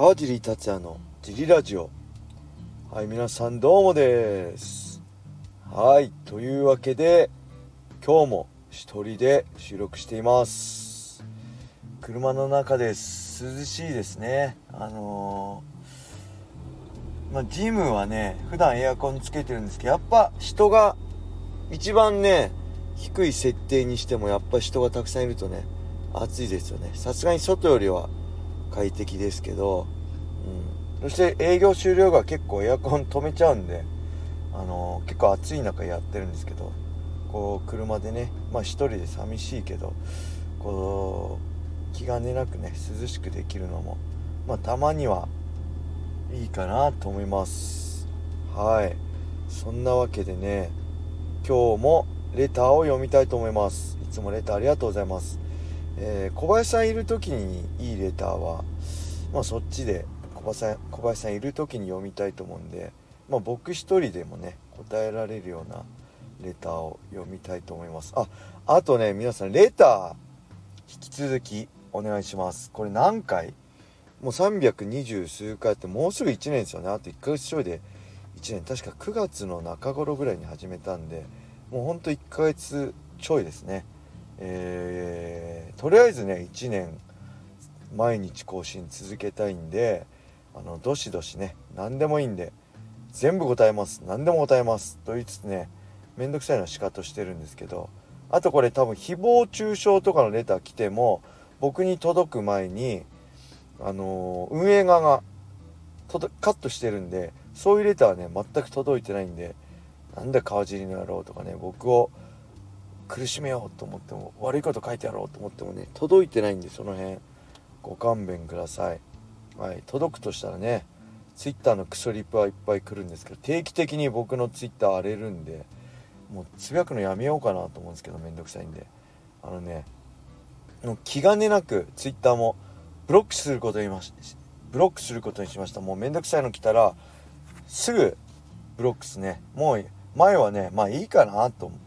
川尻達也のジリラジオ。はい皆さんどうもです。はいというわけで今日も一人で収録しています。車の中です。涼しいですね。あのー、まあ、ジムはね普段エアコンつけてるんですけどやっぱ人が一番ね低い設定にしてもやっぱ人がたくさんいるとね暑いですよね。さすがに外よりは快適ですけど、うん、そして営業終了が結構エアコン 止めちゃうんで、あの、結構暑い中やってるんですけどこう車でねまあ一人で寂しいけどこう気兼ねなくね涼しくできるのもまあたまにはいいかなと思います。はい。そんなわけでね今日もレターを読みたいと思います。いつもレターありがとうございます。えー、小林さんいる時にいいレターは、まあ、そっちで小林さん小林さんいる時に読みたいと思うんで、まあ、僕一人でもね答えられるようなレターを読みたいと思います。ああとね皆さんレター引き続きお願いします。これ何回？もう320数回ってもうすぐ1年ですよね。あと1ヶ月ちょいで1年。確か9月の中頃ぐらいに始めたんでもうほんと1ヶ月ちょいですね。えー、とりあえずね1年毎日更新続けたいんであのどしどしね何でもいいんで全部答えます何でも答えますと言いつつねめんどくさいのは仕方してるんですけどあとこれ多分誹謗中傷とかのレター来ても僕に届く前にあのー、運営側がカットしてるんでそういうレターはね全く届いてないんでなんだ川尻の野郎とかね僕を苦しめようと思っても悪いこと書いてやろうと思ってもね届いてないんでその辺。ご勘弁ください。はい。届くとしたらね twitter のクソリップはいっぱい来るんですけど定期的に僕の twitter 荒れるんでもうつぶやくのやめようかなと思うんですけどめんどくさいんで。あのねもう気兼ねなく twitter もブロックすることにましブロックすることにしました。もうめんどくさいの来たらすぐブロックすね。もう前はねまあいいかなと思う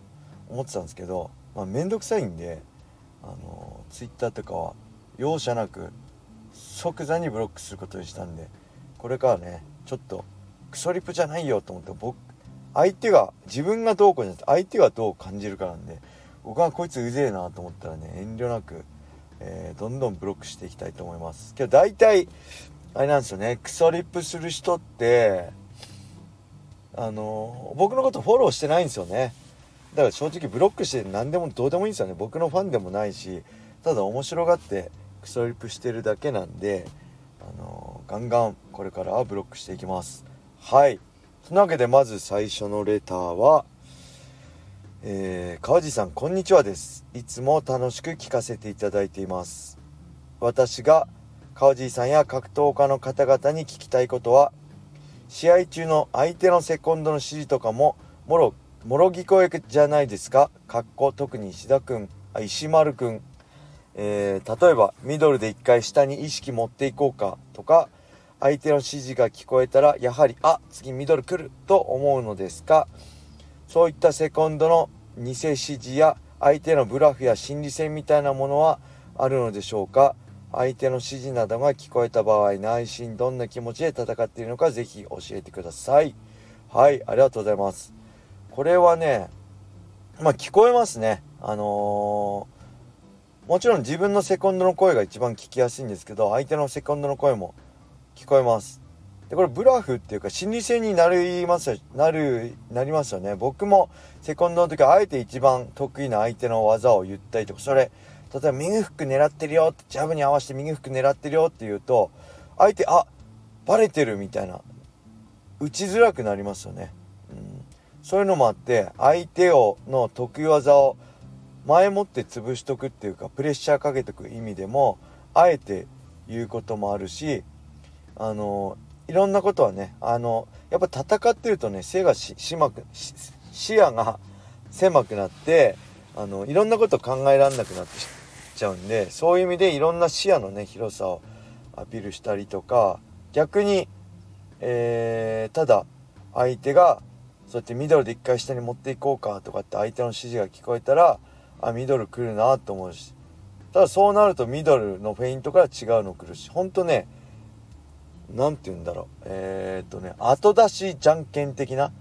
思ってたんですけど、まあ、めんどくさいんであのツイッターとかは容赦なく即座にブロックすることにしたんでこれからねちょっとクソリプじゃないよと思って僕相手が自分がどうこうじゃなくて相手がどう感じるかなんで僕はこいつうぜえなと思ったらね遠慮なく、えー、どんどんブロックしていきたいと思います。けど大体あれなんですよねクソリップする人ってあの僕のことフォローしてないんですよね。だから正直ブロックして何でもどうでもいいんですよね。僕のファンでもないしただ面白がってクソリップしてるだけなんであのー、ガンガンこれからはブロックしていきます。はい。そんなわけでまず最初のレターはえー、川地さんこんにちはです。いつも楽しく聞かせていただいています。私が川地さんや格闘家の方々に聞きたいことは試合中の相手のセコンドの指示とかももろもろ聞こえじゃないですか？かっこ特に石田くん、あ、石丸くん。えー、例えば、ミドルで一回下に意識持っていこうかとか、相手の指示が聞こえたら、やはり、あ、次ミドル来ると思うのですか？そういったセコンドの偽指示や相手のブラフや心理戦みたいなものはあるのでしょうか？相手の指示などが聞こえた場合、内心どんな気持ちで戦っているのかぜひ教えてください。はい、ありがとうございます。これはね、まあ聞こえますね。あのー、もちろん自分のセコンドの声が一番聞きやすいんですけど、相手のセコンドの声も聞こえます。で、これブラフっていうか心理戦になります、なる、なりますよね。僕もセコンドの時はあえて一番得意な相手の技を言ったりとか、それ、例えば右フック狙ってるよって、ジャブに合わせて右フック狙ってるよって言うと、相手、あ、バレてるみたいな、打ちづらくなりますよね。そういうのもあって相手をの得意技を前もって潰しとくっていうかプレッシャーかけておく意味でもあえて言うこともあるしあのいろんなことはねあのやっぱ戦ってるとね背がししまく視野が狭くなってあのいろんなこと考えられなくなってちゃうんでそういう意味でいろんな視野のね広さをアピールしたりとか逆に、えー、ただ相手がそうやってミドルで一回下に持っていこうかとかって相手の指示が聞こえたらあミドル来るなと思うし。ただそうなるとミドルのフェイントから違うの来るし。ほんとね何て言うんだろう。えー、っとね後出しじゃんけん的な。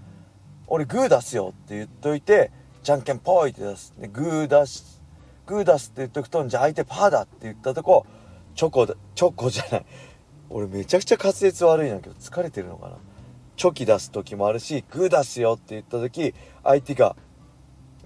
俺グー出すよって言っといてじゃんけんポイって出す。でグー出すグー出すって言っとくとじゃあ相手パーだって言ったとこチョコチョコじゃない。俺めちゃくちゃ滑舌悪いんだけど疲れてるのかな。チョキ出す時もあるしグー出すよって言った時相手が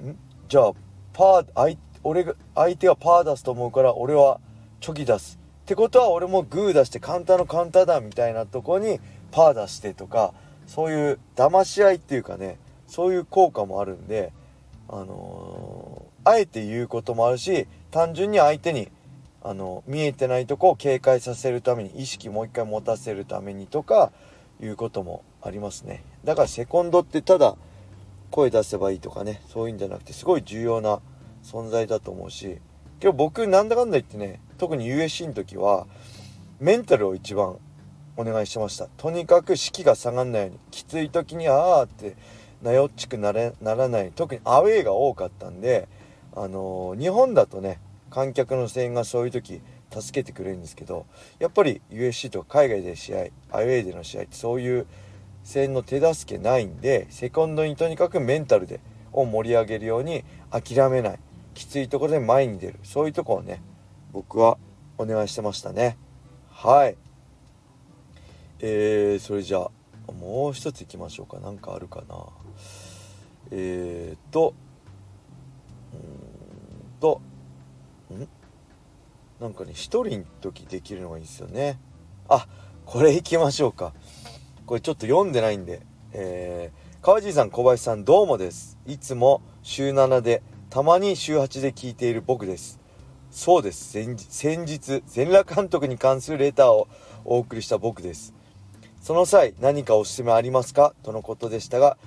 ん？じゃあパー相俺が相手がパー出すと思うから俺はチョキ出す。ってことは俺もグー出してカウンターのカウンターだみたいなとこにパー出してとかそういう騙し合いっていうかねそういう効果もあるんであのー、あえて言うこともあるし単純に相手にあの見えてないとこを警戒させるために意識もう一回持たせるためにとかいうこともありますね。だからセコンドってただ声出せばいいとかねそういうんじゃなくてすごい重要な存在だと思うし今日僕なんだかんだ言ってね特に USC の時はメンタルを一番お願いしてました。とにかく士気が下がんないようにきつい時にああってなよっちくなれならない。特にアウェーが多かったんであのー、日本だとね観客の声援がそういう時助けてくれるんですけどやっぱり USC とか海外で試合アウェーでの試合ってそういう声援の手助けないんでセコンドにとにかくメンタルでを盛り上げるように諦めない。きついところで前に出る。そういうとこをね僕はお願いしてましたね。はい。えー、それじゃあもう一ついきましょうか。何かあるかな。えーとうんとん？なんかね一人の時できるのがいいですよね。あこれいきましょうか。これちょっと読んでないんでえー、川尻さん小林さんどうもですいつも週7でたまに週8で聞いている僕です。そうです。先日、全裸監督に関するレターをお送りした僕です。その際、何かおすすめありますか？とのことでしたが、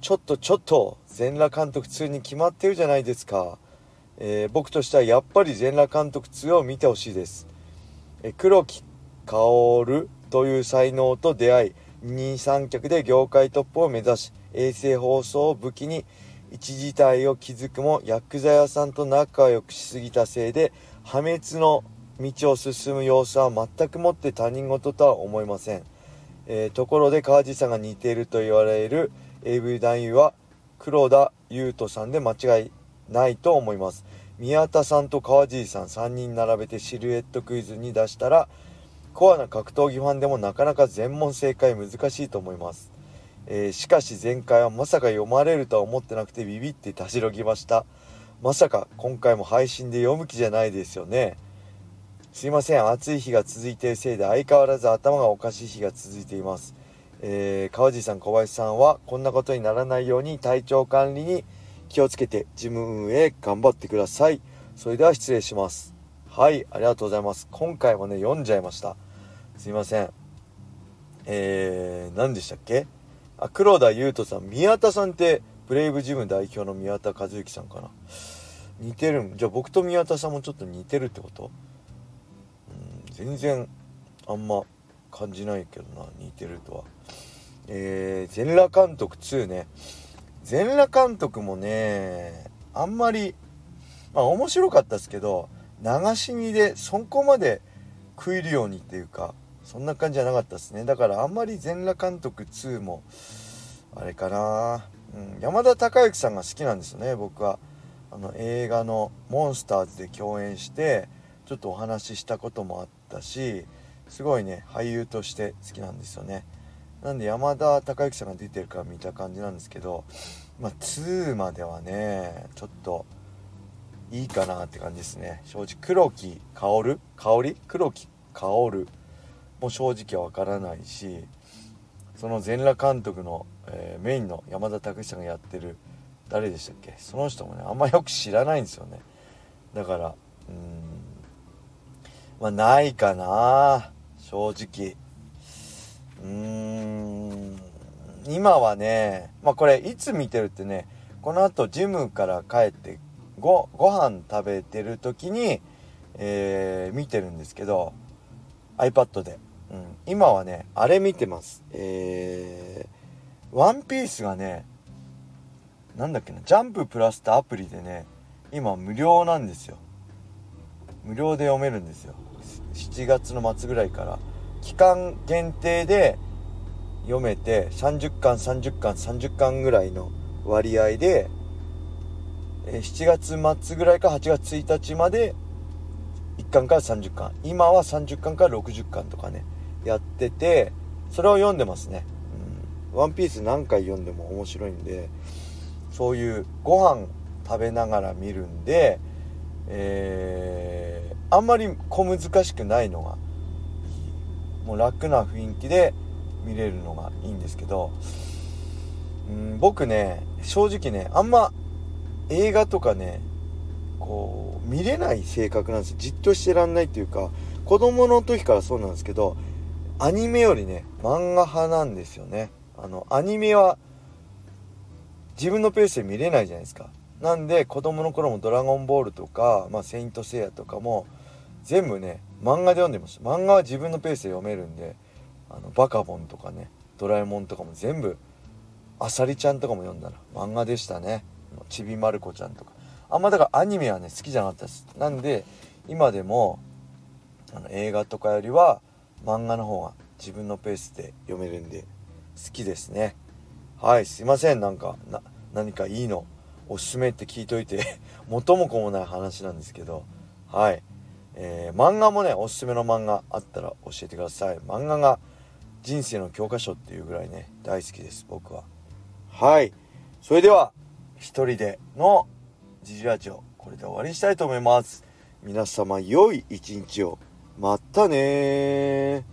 ちょっとちょっと、全裸監督2に決まってるじゃないですか。えー、僕としてはやっぱり全裸監督2を見てほしいです。え黒木薫という才能と出会い、二三脚で業界トップを目指し、衛星放送を武器に一時代を築くも薬剤屋さんと仲良くしすぎたせいで破滅の道を進む様子は全くもって他人事とは思いません、えー、ところで川地さんが似ていると言われる AV 男優は黒田優斗さんで間違いないと思います。宮田さんと川地さん3人並べてシルエットクイズに出したらコアな格闘技ファンでもなかなか全問正解難しいと思います。えー、しかし前回はまさか読まれるとは思ってなくてビビってたじろぎました。まさか今回も配信で読む気じゃないですよね。すいません。暑い日が続いているせいで相変わらず頭がおかしい日が続いています、えー、川地さん小林さんはこんなことにならないように体調管理に気をつけてジム運営頑張ってください。それでは失礼します。はいありがとうございます。今回もね読んじゃいました。すいません。えー、何でしたっけ？あ黒田優斗さん。宮田さんってブレイブジム代表の宮田和之さんかな。似てるじゃあ僕と宮田さんもちょっと似てるってこと？うん全然あんま感じないけどな。似てるとは。えー、全裸監督2ね。全裸監督もねあんまりまあ面白かったですけど流し見でそこまで食えるようにっていうかそんな感じじゃなかったですね。だからあんまり全裸監督2もあれかな、うん、山田孝之さんが好きなんですよね僕は。あの映画の「モンスターズ」で共演してちょっとお話ししたこともあったしすごいね俳優として好きなんですよね。なんで山田孝之さんが出てるから見た感じなんですけどまあ2まではねちょっといいかなって感じですね。正直黒木薫香り黒木薫も正直わからないしその全裸監督の、えー、メインの山田拓さんがやってる誰でしたっけ？その人もねあんまよく知らないんですよね。だからうんまあないかな正直。うーん今はねまあこれいつ見てるってねこのあとジムから帰ってごご飯食べてる時に、えー、見てるんですけど iPad で。うん、今はねあれ見てます。えー、ワンピースがねなんだっけなジャンププラスってアプリでね今無料なんですよ。無料で読めるんですよ。7月の末ぐらいから。期間限定で読めて30巻30巻30巻ぐらいの割合で、7月末ぐらいか8月1日まで1巻から30巻。今は30巻から60巻とかねやっててそれを読んでますね、うん、ワンピース何回読んでも面白いんでそういうご飯食べながら見るんでえー、あんまり小難しくないのがもう楽な雰囲気で見れるのがいいんですけどうん僕ね正直ねあんま映画とかねこう見れない性格なんですよ。じっとしてらんないっていうか子供の時からそうなんですけどアニメよりね漫画派なんですよね。あのアニメは自分のペースで見れないじゃないですか。なんで子供の頃も「ドラゴンボール」とか「まあ、セイント・セイヤ」とかも全部ね漫画で読んでます漫画は自分のペースで読めるんであのバカボンとかねドラえもんとかも全部あさりちゃんとかも読んだら漫画でしたね。ちびまる子ちゃんとか。あんまだからアニメはね好きじゃなかったです。なんで今でもあの映画とかよりは漫画の方が自分のペースで読めるんで好きですね。はいすいません。なんかな何かいいのおすすめって聞いといて 元も子もない話なんですけど。はい。えー、漫画もねおすすめの漫画あったら教えてください。漫画が人生の教科書っていうぐらいね大好きです僕は。はい。それでは一人でのジジラジオこれで終わりにしたいと思います。皆様良い一日を。またね